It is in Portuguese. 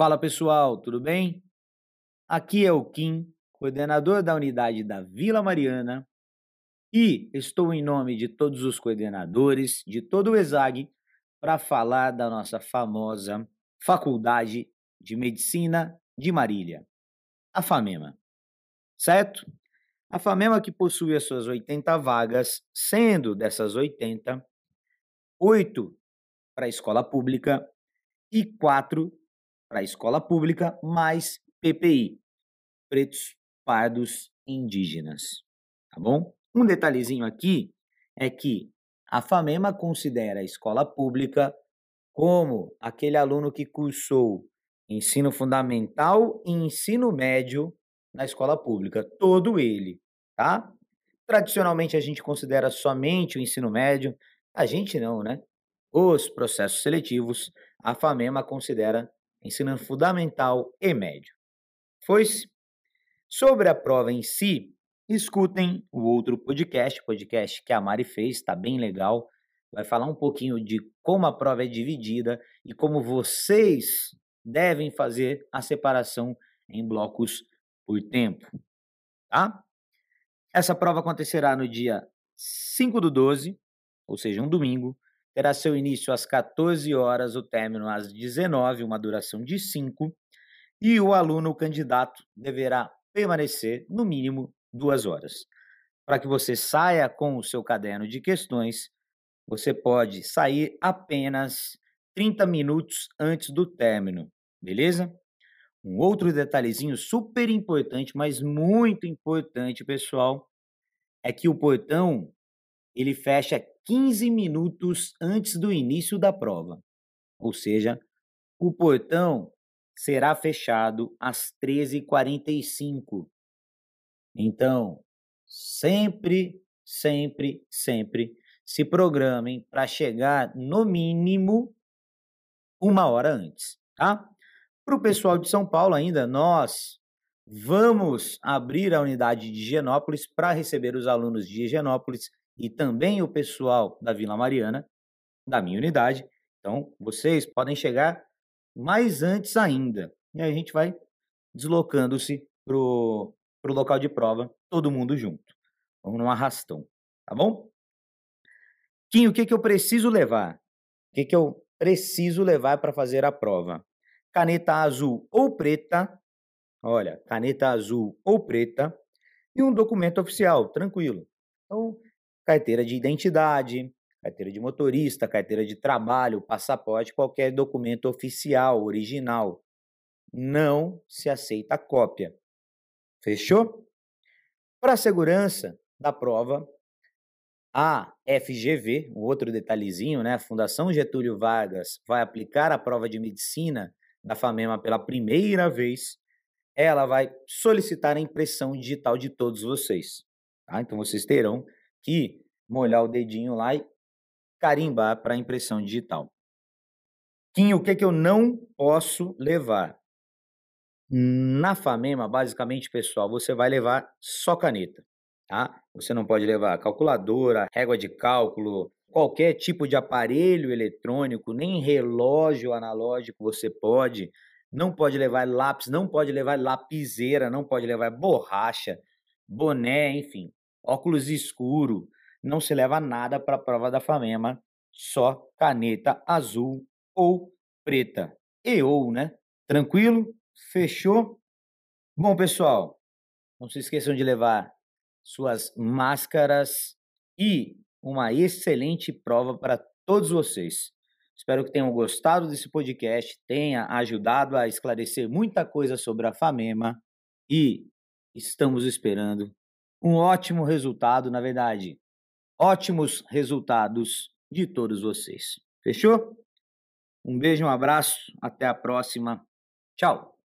Fala pessoal, tudo bem? Aqui é o Kim, coordenador da unidade da Vila Mariana, e estou em nome de todos os coordenadores, de todo o ESAG, para falar da nossa famosa Faculdade de Medicina de Marília, a FAMEMA. Certo? A FAMEMA que possui as suas 80 vagas, sendo dessas 80, 8 para a escola pública e 4 para a escola pública, mais PPI, pretos, pardos, indígenas. Tá bom? Um detalhezinho aqui é que a FAMEMA considera a escola pública como aquele aluno que cursou ensino fundamental e ensino médio na escola pública, todo ele, tá? Tradicionalmente a gente considera somente o ensino médio, a gente não, né? Os processos seletivos, a FAMEMA considera ensino fundamental e médio. Foi-se? Sobre a prova em si, escutem o outro podcast, podcast que a Mari fez, está bem legal. Vai falar um pouquinho de como a prova é dividida e como vocês devem fazer a separação em blocos por tempo, tá? Essa prova acontecerá no dia 5 do 12, ou seja, um domingo. Terá seu início às 14 horas, o término às 19, uma duração de 5. E o aluno, candidato, deverá permanecer no mínimo duas horas. Para que você saia com o seu caderno de questões, você pode sair apenas 30 minutos antes do término, beleza? Um outro detalhezinho super importante, mas muito importante, pessoal, é que o portão ele fecha 15 minutos antes do início da prova. Ou seja, o portão será fechado às 13h45. Então, sempre, sempre, sempre se programem para chegar no mínimo uma hora antes, tá? Para o pessoal de São Paulo ainda, nós vamos abrir a unidade de Higienópolis para receber os alunos de Higienópolis e também o pessoal da Vila Mariana, da minha unidade. Então, vocês podem chegar mais antes ainda. E aí a gente vai deslocando-se para o local de prova, todo mundo junto. Vamos num arrastão, tá bom? Kim, o que, que eu preciso levar? O que, que eu preciso levar para fazer a prova? Caneta azul ou preta, olha, caneta azul ou preta, e um documento oficial, tranquilo. Então, carteira de identidade, carteira de motorista, carteira de trabalho, passaporte, qualquer documento oficial, original. Não se aceita cópia. Fechou? Para a segurança da prova, a FGV, um outro detalhezinho, né? A Fundação Getúlio Vargas vai aplicar a prova de medicina da FAMEMA pela primeira vez. Ela vai solicitar a impressão digital de todos vocês. Tá? Então vocês terão que molhar o dedinho lá e carimbar para impressão digital. Kim, o que, que eu não posso levar? Na FAMEMA, basicamente, pessoal, você vai levar só caneta, tá? Você não pode levar calculadora, régua de cálculo, qualquer tipo de aparelho eletrônico, nem relógio analógico você pode. Não pode levar lápis, não pode levar lapiseira, não pode levar borracha, boné, enfim, óculos escuro. Não se leva nada para a prova da FAMEMA, só caneta azul ou preta. E ou, né? Tranquilo? Fechou? Bom, pessoal, não se esqueçam de levar suas máscaras e uma excelente prova para todos vocês. Espero que tenham gostado desse podcast, tenha ajudado a esclarecer muita coisa sobre a FAMEMA e estamos esperando um ótimo resultado, na verdade, ótimos resultados de todos vocês. Fechou? Um beijo, um abraço, até a próxima. Tchau!